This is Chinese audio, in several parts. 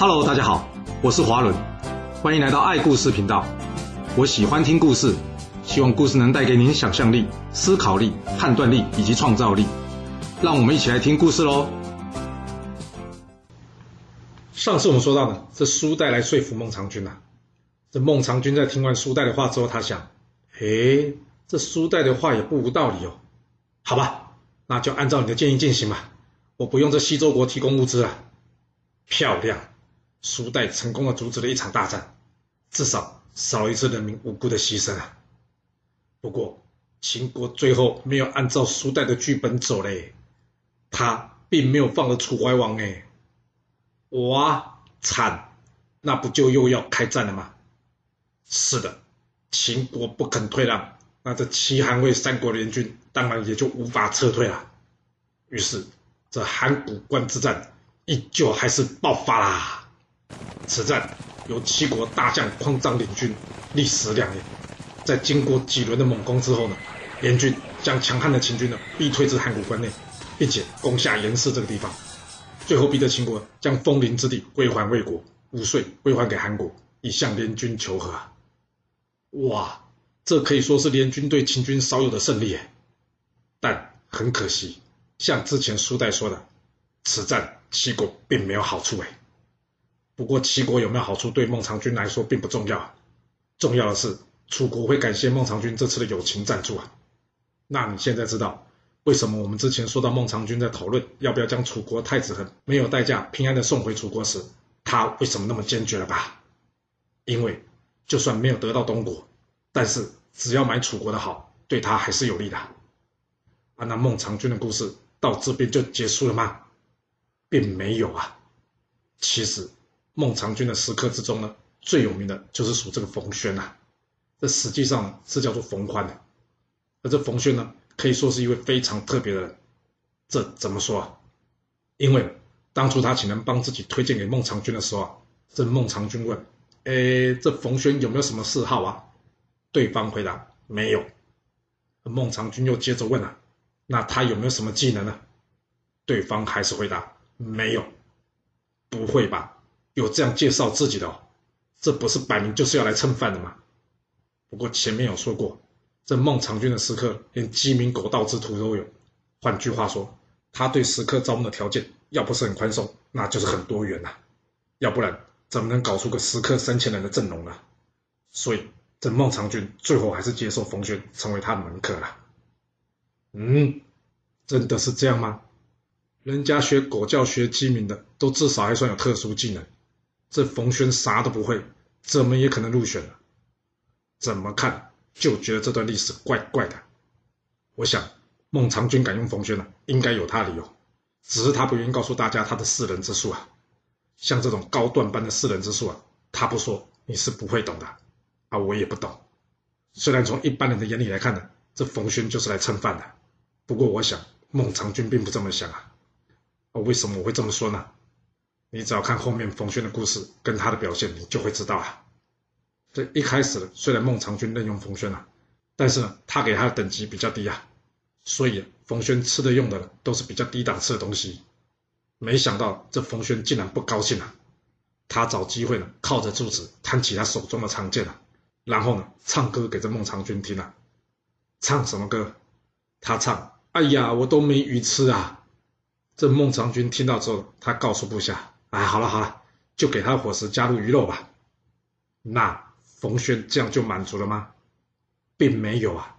Hello，大家好，我是华伦，欢迎来到爱故事频道。我喜欢听故事，希望故事能带给您想象力、思考力、判断力以及创造力。让我们一起来听故事喽。上次我们说到呢，这苏代来说服孟尝君啊。这孟尝君在听完苏代的话之后，他想：诶，这苏代的话也不无道理哦。好吧，那就按照你的建议进行吧。我不用这西周国提供物资了。漂亮。苏代成功的阻止了一场大战，至少少一次人民无辜的牺牲啊。不过秦国最后没有按照苏代的剧本走嘞，他并没有放了楚怀王哎，哇惨，那不就又要开战了吗？是的，秦国不肯退让，那这齐韩魏三国联军当然也就无法撤退了。于是这函谷关之战依旧还是爆发啦。此战由齐国大将匡章领军，历时两年，在经过几轮的猛攻之后呢，联军将强悍的秦军呢逼退至函谷关内，并且攻下严氏这个地方，最后逼得秦国将封陵之地归还魏国，五岁归还给韩国，以向联军求和。哇，这可以说是联军对秦军少有的胜利耶！但很可惜，像之前苏代说的，此战齐国并没有好处哎。不过齐国有没有好处，对孟尝君来说并不重要，重要的是楚国会感谢孟尝君这次的友情赞助啊。那你现在知道为什么我们之前说到孟尝君在讨论要不要将楚国太子恒没有代价平安的送回楚国时，他为什么那么坚决了吧？因为就算没有得到东国，但是只要买楚国的好，对他还是有利的。啊，那孟尝君的故事到这边就结束了吗？并没有啊，其实。孟尝君的食客之中呢，最有名的就是属这个冯轩呐。这实际上是叫做冯欢的。而这冯轩呢，可以说是一位非常特别的人。这怎么说啊？因为当初他请人帮自己推荐给孟尝君的时候啊，这孟尝君问：“哎，这冯轩有没有什么嗜好啊？”对方回答：“没有。”孟尝君又接着问啊：“那他有没有什么技能呢？”对方还是回答：“没有。”不会吧？有这样介绍自己的哦，这不是摆明就是要来蹭饭的吗？不过前面有说过，这孟尝君的食客连鸡鸣狗盗之徒都有。换句话说，他对食客招募的条件要不是很宽松，那就是很多元呐、啊。要不然怎么能搞出个食客三千人的阵容呢？所以这孟尝君最后还是接受冯諼成为他的门客了。嗯，真的是这样吗？人家学狗叫学鸡鸣的，都至少还算有特殊技能。这冯轩啥都不会，怎么也可能入选了？怎么看就觉得这段历史怪怪的。我想孟尝君敢用冯轩呢，应该有他理由，只是他不愿意告诉大家他的四人之术啊。像这种高段班的四人之术啊，他不说你是不会懂的啊，我也不懂。虽然从一般人的眼里来看呢，这冯轩就是来蹭饭的，不过我想孟尝君并不这么想啊。啊，为什么我会这么说呢？你只要看后面冯轩的故事跟他的表现，你就会知道啊。这一开始，虽然孟尝君任用冯轩啊，但是呢，他给他的等级比较低啊，所以冯轩吃的用的都是比较低档次的东西。没想到这冯轩竟然不高兴啊，他找机会呢，靠着柱子弹起他手中的长剑啊，然后呢，唱歌给这孟尝君听啊。唱什么歌？他唱：“哎呀，我都没鱼吃啊。”这孟尝君听到之后，他告诉部下。哎，好了好了，就给他伙食加入鱼肉吧。那冯轩这样就满足了吗？并没有啊。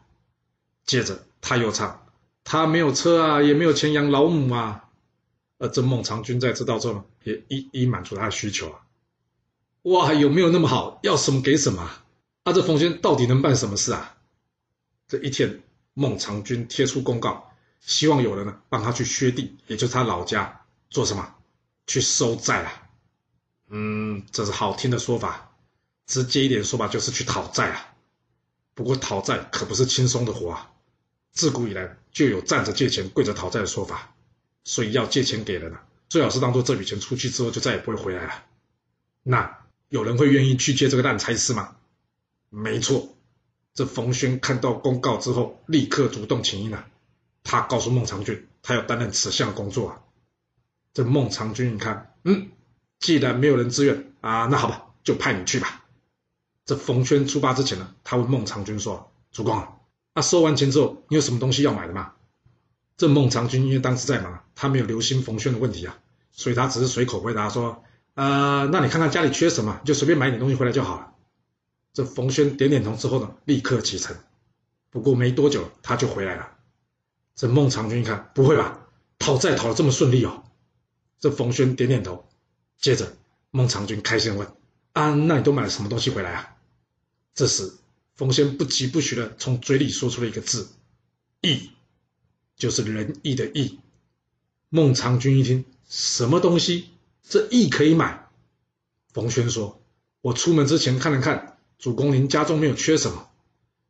接着他又唱：“他没有车啊，也没有钱养老母啊。”而这孟尝君在知道之后，也一一满足他的需求啊。哇，有没有那么好？要什么给什么啊？啊，这冯轩到底能办什么事啊？这一天，孟尝君贴出公告，希望有人呢帮他去薛地，也就是他老家做什么？去收债啊，嗯，这是好听的说法，直接一点说法就是去讨债啊。不过讨债可不是轻松的活啊，自古以来就有站着借钱、跪着讨债的说法，所以要借钱给人啊，最好是当做这笔钱出去之后就再也不会回来了。那有人会愿意去接这个烂差事吗？没错，这冯諼看到公告之后，立刻主动请缨了，他告诉孟尝君，他要担任此项工作啊。这孟尝君一看，嗯，既然没有人支援啊，那好吧，就派你去吧。这冯轩出发之前呢，他问孟尝君说：“主公啊，那收完钱之后，你有什么东西要买的吗？”这孟尝君因为当时在忙，他没有留心冯轩的问题啊，所以他只是随口回答说：“呃，那你看看家里缺什么，就随便买点东西回来就好了。”这冯轩点点头之后呢，立刻启程。不过没多久，他就回来了。这孟尝君一看，不会吧，讨债讨得这么顺利哦？这冯轩点点头。接着，孟尝君开心问：“啊，那你都买了什么东西回来啊？”这时，冯轩不疾不徐地从嘴里说出了一个字：“义”，就是仁义的义。孟尝君一听，什么东西？这义可以买？冯轩说：“我出门之前看了看，主公您家中没有缺什么。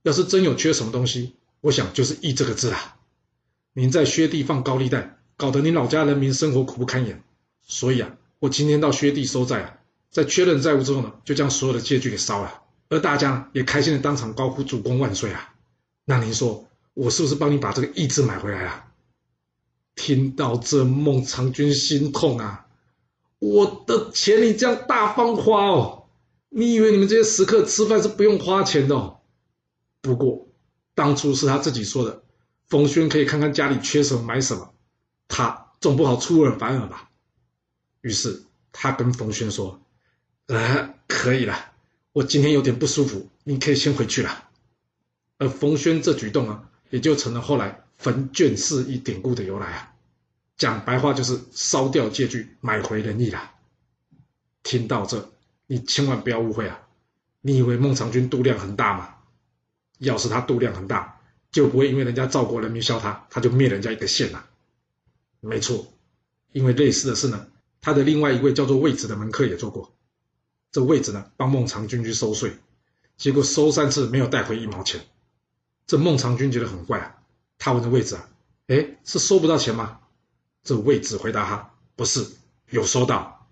要是真有缺什么东西，我想就是义这个字啦。您在薛地放高利贷，搞得你老家人民生活苦不堪言，所以啊，我今天到薛地收债啊，在确认债务之后呢，就将所有的借据给烧了。”而大家也开心的当场高呼“主公万岁”啊！那您说我是不是帮你把这个义字买回来啊？听到这，孟尝君心痛啊！我的钱你这样大方花哦，你以为你们这些食客吃饭是不用花钱的哦？不过当初是他自己说的，冯轩可以看看家里缺什么买什么，他总不好出尔反尔吧？于是他跟冯轩说：“呃，可以了。”我今天有点不舒服，你可以先回去了。而冯轩这举动啊，也就成了后来焚卷四义典故的由来啊。讲白话就是烧掉借据，买回仁义了。听到这，你千万不要误会啊！你以为孟尝君度量很大吗？要是他度量很大，就不会因为人家赵国人民笑他，他就灭人家一个县了。没错，因为类似的事呢，他的另外一位叫做魏子的门客也做过。这魏子呢，帮孟尝君去收税，结果收三次没有带回一毛钱。这孟尝君觉得很怪啊，他问这魏子啊：“哎，是收不到钱吗？”这魏子回答他：“不是，有收到。”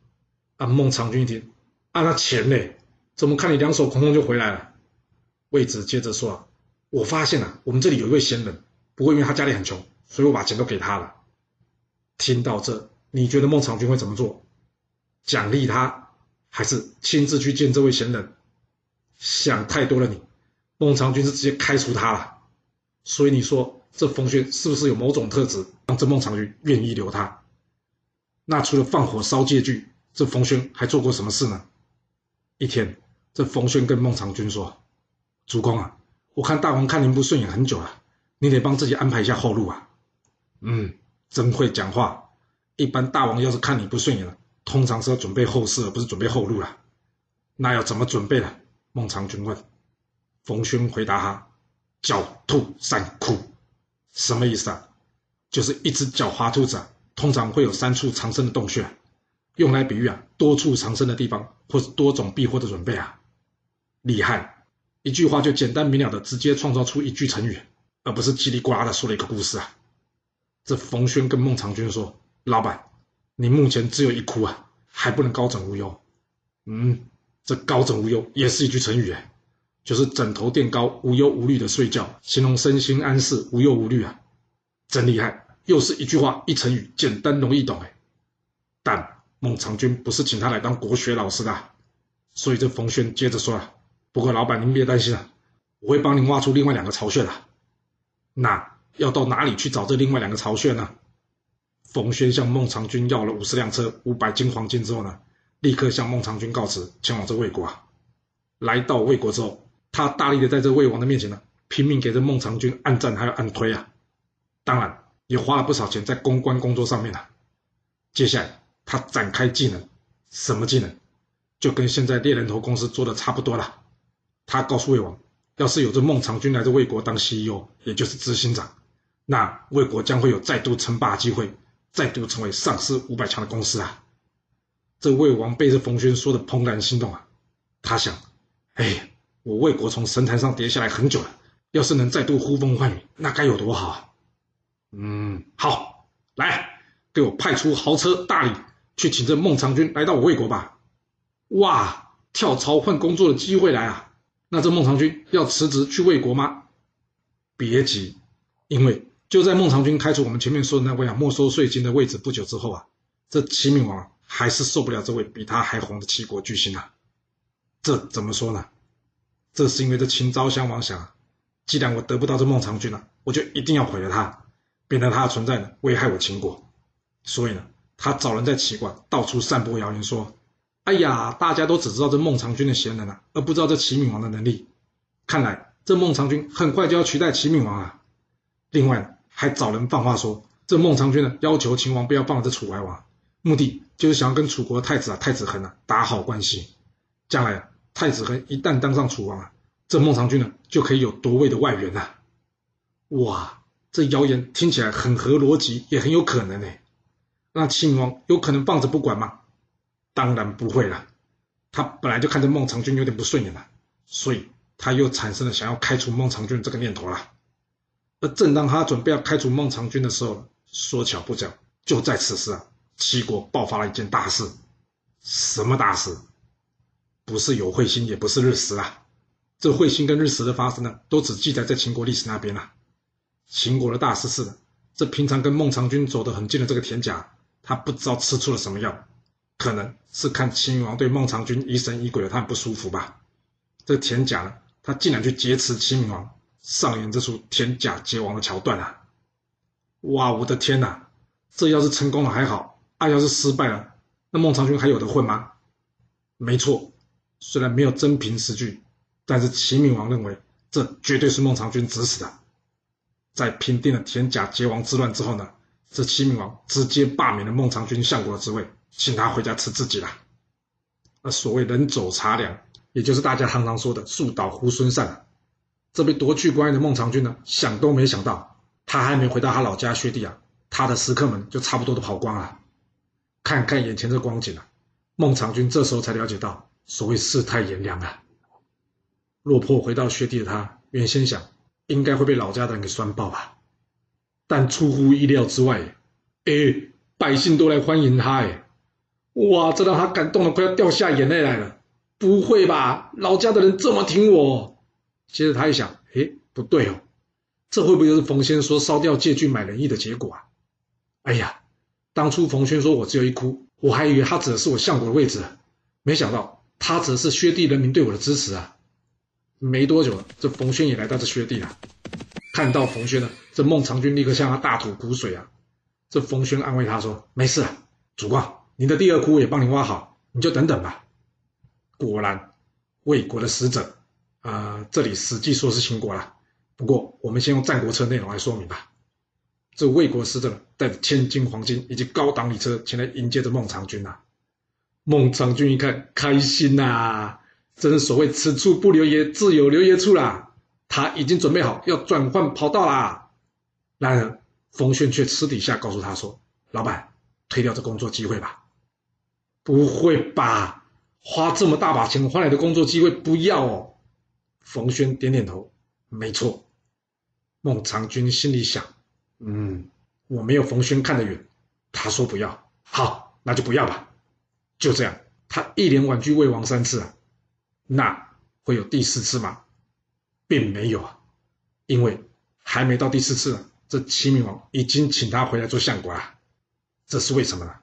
啊，孟尝君一听，啊，那钱呢？怎么看你两手空空就回来了？魏子接着说：“啊，我发现啊，我们这里有一位闲人，不过因为他家里很穷，所以我把钱都给他了。”听到这，你觉得孟尝君会怎么做？奖励他？还是亲自去见这位贤人，想太多了你。孟尝君是直接开除他了，所以你说这冯轩是不是有某种特质，让这孟尝君愿意留他？那除了放火烧借据，这冯轩还做过什么事呢？一天，这冯轩跟孟尝君说：“主公啊，我看大王看您不顺眼很久了，你得帮自己安排一下后路啊。”嗯，真会讲话。一般大王要是看你不顺眼了。通常是要准备后事，而不是准备后路了。那要怎么准备呢？孟尝君问。冯轩回答他：“狡兔三窟，什么意思啊？就是一只狡猾兔子啊，通常会有三处藏身的洞穴，用来比喻啊多处藏身的地方，或是多种避祸的准备啊。厉害，一句话就简单明了的直接创造出一句成语，而不是叽里呱啦的说了一个故事啊。这冯轩跟孟尝君说：老板。你目前只有一窟啊，还不能高枕无忧。嗯，这高枕无忧也是一句成语哎，就是枕头垫高，无忧无虑的睡觉，形容身心安适，无忧无虑啊，真厉害，又是一句话一成语，简单容易懂哎。但孟尝君不是请他来当国学老师的，所以这冯轩接着说了：“不过老板您别担心啊，我会帮您挖出另外两个巢穴的。那要到哪里去找这另外两个巢穴呢？”冯轩向孟尝君要了五十辆车、五百斤黄金之后呢，立刻向孟尝君告辞，前往这魏国啊。来到魏国之后，他大力的在这魏王的面前呢，拼命给这孟尝君按赞还有按推啊。当然也花了不少钱在公关工作上面啊。接下来他展开技能，什么技能？就跟现在猎人头公司做的差不多了。他告诉魏王，要是有这孟尝君来这魏国当 CEO，也就是执行长，那魏国将会有再度称霸机会。再度成为上市五百强的公司啊！这魏王被这冯轩说的怦然心动啊！他想：哎，我魏国从神坛上跌下来很久了，要是能再度呼风唤雨，那该有多好啊！嗯，好，来，给我派出豪车大礼，去请这孟尝君来到我魏国吧！哇，跳槽换工作的机会来啊！那这孟尝君要辞职去魏国吗？别急，因为。就在孟尝君开除我们前面说的那位啊没收税金的位置不久之后啊，这齐闵王还是受不了这位比他还红的齐国巨星啊。这怎么说呢？这是因为这秦昭襄王想，既然我得不到这孟尝君了，我就一定要毁了他，免得他的存在呢危害我秦国。所以呢，他找人在齐国到处散播谣言说：“哎呀，大家都只知道这孟尝君的贤能啊，而不知道这齐闵王的能力。看来这孟尝君很快就要取代齐闵王啊。”另外还找人放话说，这孟尝君呢要求秦王不要放了这楚怀王，目的就是想要跟楚国的太子啊太子恒啊打好关系，将来啊。太子恒一旦当上楚王啊，这孟尝君呢就可以有夺位的外援了。哇，这谣言听起来很合逻辑，也很有可能诶。那秦王有可能放着不管吗？当然不会了。他本来就看着孟尝君有点不顺眼了，所以他又产生了想要开除孟尝君这个念头了。而正当他准备要开除孟尝君的时候，说巧不巧，就在此时啊，齐国爆发了一件大事。什么大事？不是有彗星，也不是日食啊！这彗星跟日食的发生呢，都只记载在秦国历史那边了。秦国的大事是，这平常跟孟尝君走得很近的这个田甲，他不知道吃出了什么药，可能是看秦王对孟尝君疑神疑鬼的，他很不舒服吧。这田甲呢，他竟然去劫持秦王，上演这出田甲劫王的桥段啊！哇，我的天哪！这要是成功了还好，啊，要是失败了，那孟尝君还有得混吗？没错。虽然没有真凭实据，但是齐闵王认为这绝对是孟尝君指使的。在平定了田甲劫王之乱之后呢，这齐闵王直接罢免了孟尝君相国的职位，请他回家吃自己了。而所谓人走茶凉，也就是大家常常说的树倒猢狲散。这被夺去官位的孟尝君呢，想都没想到，他还没回到他老家薛地啊，他的食客们就差不多都跑光了。看看眼前这光景啊，孟尝君这时候才了解到。所谓世态炎凉啊！落魄回到薛地的他，原先想应该会被老家的人给酸爆吧，但出乎意料之外，哎，百姓都来欢迎他，哎，哇，这让他感动的快要掉下眼泪来了。不会吧，老家的人这么挺我？接着他一想，哎，不对哦，这会不会就是冯轩说烧掉借据买仁义的结果啊？哎呀，当初冯轩说我只有一窟，我还以为他指的是我相国的位置，没想到。他指的是薛地人民对我的支持啊！没多久，这冯轩也来到这薛地了。看到冯轩呢，这孟尝君立刻向他大吐苦水啊！这冯轩安慰他说：“没事啊，主公，你的第二窟也帮你挖好，你就等等吧。”果然，魏国的使者，呃，这里史记说是秦国了，不过我们先用战国策内容来说明吧。这魏国使者带着千金黄金以及高档礼车前来迎接着孟尝君啊。孟尝君一看，开心呐、啊！真是所谓“此处不留爷，自有留爷处”啦。他已经准备好要转换跑道啦。然而，冯諼却私底下告诉他说：“老板，推掉这工作机会吧。”不会吧？花这么大把钱换来的工作机会，不要哦。冯轩点点头：“没错。”孟尝君心里想：“嗯，我没有冯轩看得远。他说不要，好，那就不要吧。”就这样，他一连婉拒魏王三次啊，那会有第四次吗？并没有啊，因为还没到第四次呢，这齐闵王已经请他回来做相国了。这是为什么呢？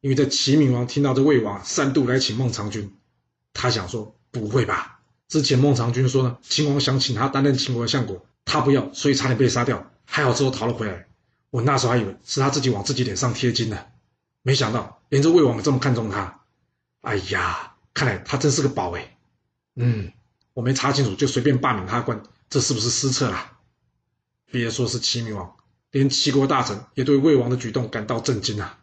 因为这齐闵王听到这魏王三度来请孟尝君，他想说不会吧？之前孟尝君说呢，秦王想请他担任秦国的相国，他不要，所以差点被杀掉，还好之后逃了回来。我那时候还以为是他自己往自己脸上贴金呢。没想到连这魏王也这么看重他，哎呀，看来他真是个宝哎。嗯，我没查清楚就随便罢免他官，这是不是失策啦？别说是齐闵王，连齐国大臣也对魏王的举动感到震惊啊。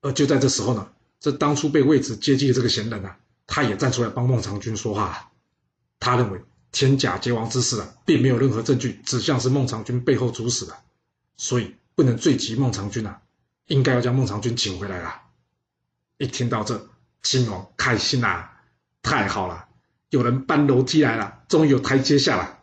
而就在这时候呢，这当初被魏子接济的这个贤人啊，他也站出来帮孟尝君说话。他认为田甲劫王之事啊，并没有任何证据指向是孟尝君背后主使的，所以不能罪及孟尝君啊。应该要将孟尝君请回来啦。一听到这，秦王开心呐、太好了，有人搬楼梯来了，终于有台阶下了。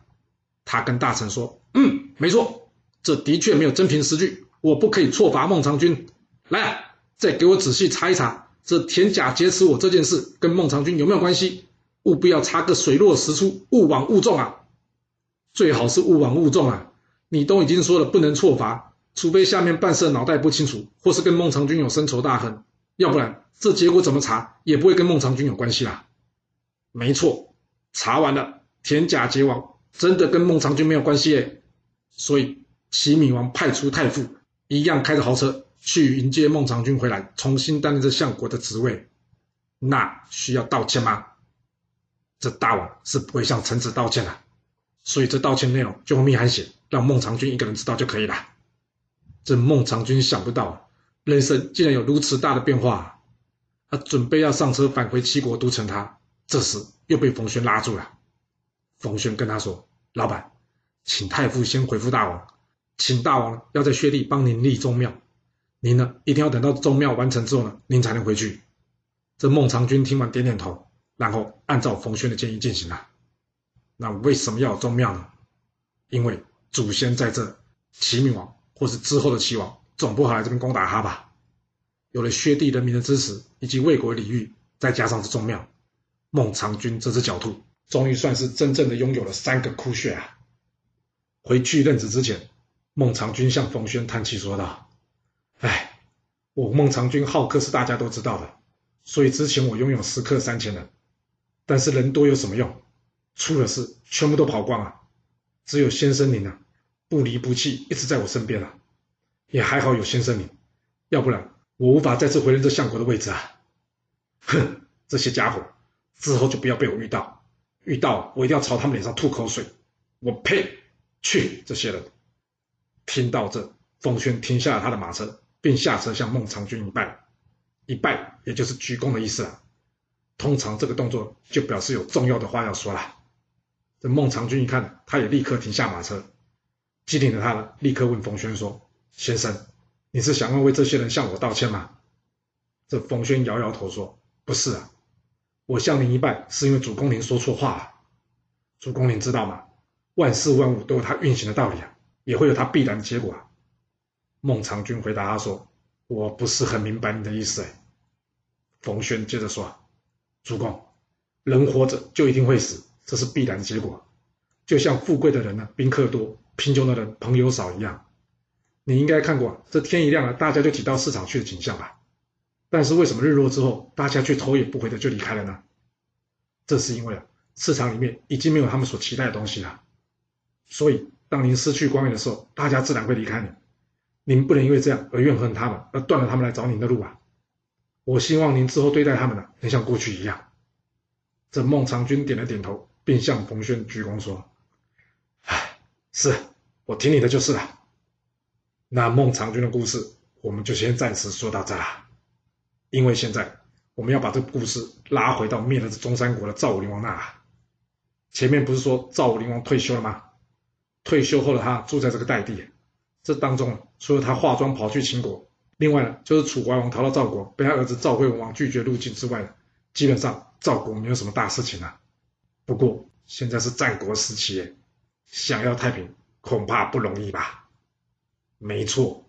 他跟大臣说：“嗯，没错，这的确没有真凭实据，我不可以错罚孟尝君。来，啊再给我仔细查一查，这田甲劫持我这件事跟孟尝君有没有关系？务必要查个水落石出，勿枉勿纵啊！最好是勿枉勿纵啊！你都已经说了不能错罚。”除非下面办事脑袋不清楚，或是跟孟尝君有深仇大恨，要不然这结果怎么查也不会跟孟尝君有关系啦。没错，查完了，田甲结王真的跟孟尝君没有关系诶。所以齐闵王派出太傅，一样开着豪车去迎接孟尝君回来，重新担任这相国的职位。那需要道歉吗？这大王是不会向臣子道歉的，所以这道歉内容就用密函写，让孟尝君一个人知道就可以了。这孟尝君想不到，人生竟然有如此大的变化。他准备要上车返回齐国都城，他这时又被冯轩拉住了。冯轩跟他说：“老板，请太傅先回复大王，请大王要在薛地帮您立宗庙，您呢一定要等到宗庙完成之后呢，您才能回去。”这孟尝君听完点点头。然后按照冯轩的建议进行了。那为什么要有宗庙呢？因为祖先在这，齐闵王或是之后的齐王总不好来这边攻打他吧？有了薛地人民的支持以及魏国的礼遇，再加上这宗庙，孟尝君这只狡兔终于算是真正的拥有了三个窟穴啊！回去任职之前，孟尝君向冯轩叹气说道：“哎，我孟尝君好客是大家都知道的，所以之前我拥有食客三千人。”但是人多有什么用？出了事全部都跑光了。只有先生您啊，不离不弃，一直在我身边啊。也还好有先生您，要不然我无法再次回任这相国的位置啊。哼，这些家伙之后就不要被我遇到，遇到我一定要朝他们脸上吐口水。我呸！去这些人！听到这，冯諼停下了他的马车，并下车向孟尝君一拜，一拜也就是鞠躬的意思啊。通常这个动作就表示有重要的话要说了。这孟尝君一看，他也立刻停下马车，机灵的他，立刻问冯轩说：“先生，你是想要为这些人向我道歉吗？”这冯轩摇摇头说：“不是啊，我向您一拜是因为主公您说错话了。主公您知道吗？万事万物都有它运行的道理啊，也会有它必然的结果啊。”孟尝君回答他说：“我不是很明白你的意思。”哎，冯轩接着说。主公，人活着就一定会死，这是必然的结果。就像富贵的人呢，宾客多；贫穷的人，朋友少一样。你应该看过这天一亮了，大家就挤到市场去的景象吧？但是为什么日落之后，大家却头也不回的就离开了呢？这是因为啊，市场里面已经没有他们所期待的东西了。所以，当您失去光源的时候，大家自然会离开你。您不能因为这样而怨恨他们，而断了他们来找您的路啊。我希望您之后对待他们呢，能像过去一样。这孟尝君点了点头，并向冯轩鞠躬说：“哎，是，我听你的就是了。”那孟尝君的故事，我们就先暂时说到这了。因为现在我们要把这个故事拉回到灭了这中山国的赵武灵王那。前面不是说赵武灵王退休了吗？退休后的他住在这个代地，这当中除了他化妆跑去秦国。另外呢，就是楚怀王逃到赵国，被他儿子赵惠文王拒绝入境之外，基本上赵国没有什么大事情了。不过现在是战国时期，想要太平恐怕不容易吧？没错，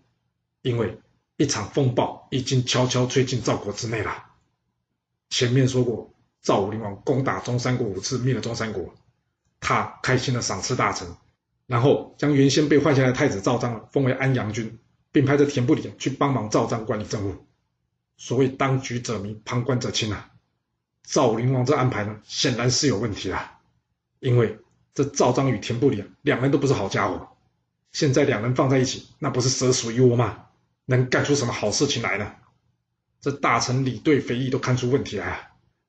因为一场风暴已经悄悄吹进赵国之内了。前面说过，赵武灵王攻打中山国五次，灭了中山国，他开心的赏赐大臣，然后将原先被换下来的太子赵章封为安阳君。并派着田不里去帮忙赵章管理政务。所谓当局者迷，旁观者清啊。赵武灵王这安排呢，显然是有问题的。因为这赵章与田不里两人都不是好家伙。现在两人放在一起，那不是蛇鼠一窝吗？能干出什么好事情来呢？这大臣李队、肥义都看出问题来了，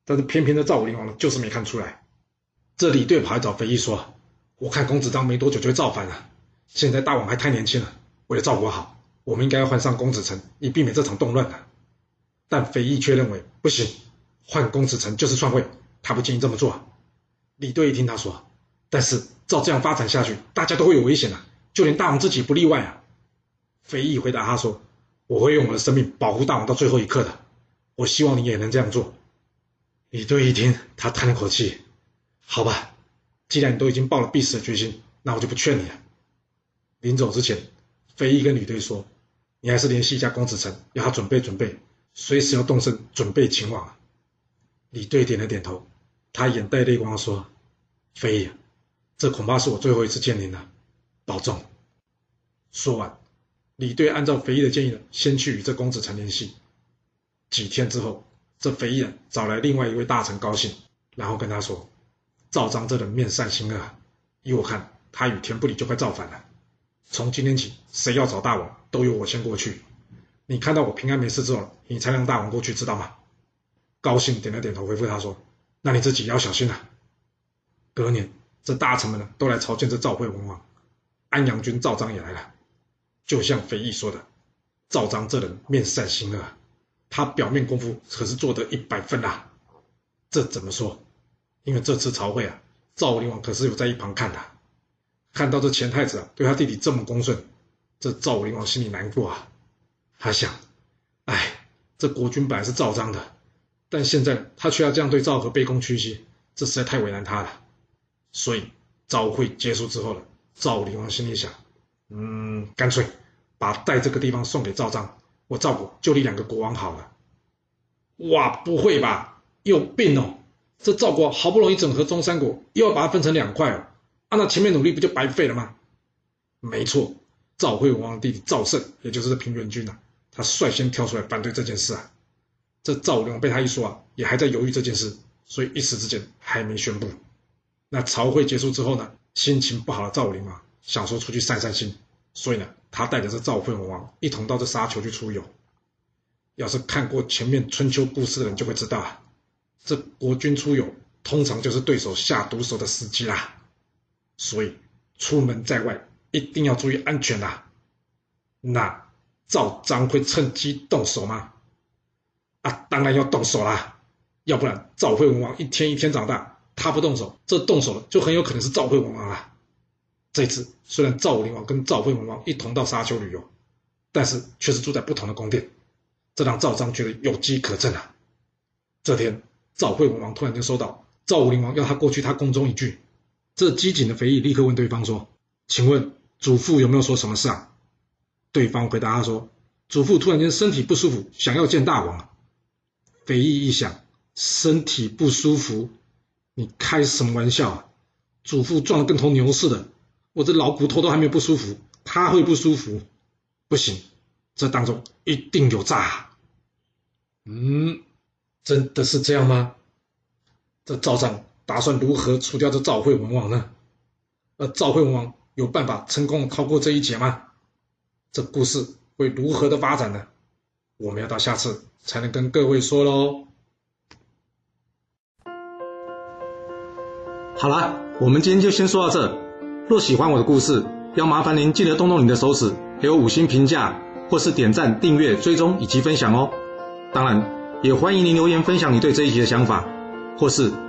但是偏偏这赵武灵王呢，就是没看出来。这李队跑来找肥义说：“我看公子章没多久就会造反了，现在大王还太年轻了，为了赵国好。”我们应该要换上公子成，以避免这场动乱啊！但肥义却认为不行，换公子成就是篡位，他不建议这么做。李队一听他说，但是照这样发展下去，大家都会有危险啊，就连大王自己不例外啊。肥义回答他说：“我会用我的生命保护大王到最后一刻的，我希望你也能这样做。”李队一听，他叹了口气：“好吧，既然你都已经抱了必死的决心，那我就不劝你了。”临走之前，肥义跟李队说。你还是联系一下公子成，要他准备准备，随时要动身，准备前往。李队点了点头，他眼带泪光说：“飞爷，这恐怕是我最后一次见您了，保重。”说完，李队按照肥义的建议呢，先去与这公子成联系。几天之后，这肥义找来另外一位大臣高兴，然后跟他说：“赵章这人面善心恶，依我看，他与田不礼就快造反了。从今天起，谁要找大王，都由我先过去。你看到我平安没事之后，你才让大王过去，知道吗？”高兴点了点头，回复他说：“那你自己要小心了。”隔年，这大臣们呢都来朝见这赵惠文王，安阳君赵章也来了。就像肥义说的，赵章这人面善心恶，他表面功夫可是做得一百分啊。这怎么说？因为这次朝会啊，赵武灵王可是有在一旁看的，看到这前太子啊对他弟弟这么恭顺，这赵武灵王心里难过啊。他想，哎，这国君本来是赵章的。但现在他却要这样对赵和卑躬屈膝，这实在太为难他了。所以朝会结束之后了，赵武灵王心里想：嗯，干脆把代这个地方送给赵章，我赵国就立两个国王好了。哇，不会吧？有病哦！这赵国好不容易整合中山国，又要把它分成两块哦，啊，照前面努力不就白费了吗？没错，赵惠文王弟弟赵胜，也就是平原君啊，他率先跳出来反对这件事啊。这赵武灵王被他一说啊，也还在犹豫这件事，所以一时之间还没宣布。那朝会结束之后呢，心情不好的赵武灵王想说出去散散心，所以呢，他带着这赵惠文王一同到这沙丘去出游。要是看过前面春秋故事的人就会知道啊，这国君出游通常就是对手下毒手的时机啦。所以出门在外一定要注意安全啦。那赵章会趁机动手吗？啊，当然要动手啦，要不然赵惠文王一天一天长大，他不动手，这动手了就很有可能是赵惠文王啊。这次虽然赵武灵王跟赵惠文王一同到沙丘旅游，但是却是住在不同的宫殿，这让赵章觉得有机可乘啊。这天，赵惠文王突然间收到赵武灵王要他过去他宫中一聚，这机警的肥义立刻问对方说：“请问祖父有没有说什么事啊？”对方回答他说：“祖父突然间身体不舒服，想要见大王。”肥义一想，身体不舒服，你开什么玩笑啊？祖父壮得跟头牛似的，我这老骨头都还没有不舒服，他会不舒服？不行，这当中一定有诈。嗯，真的是这样吗？这赵章打算如何除掉这赵惠文王呢？而赵惠文王有办法成功逃过这一劫吗？这故事会如何的发展呢？我们要到下次才能跟各位说喽。好了，我们今天就先说到这。若喜欢我的故事，要麻烦您记得动动你的手指，给我五星评价，或是点赞、订阅、追踪以及分享哦。当然，也欢迎您留言分享你对这一集的想法，或是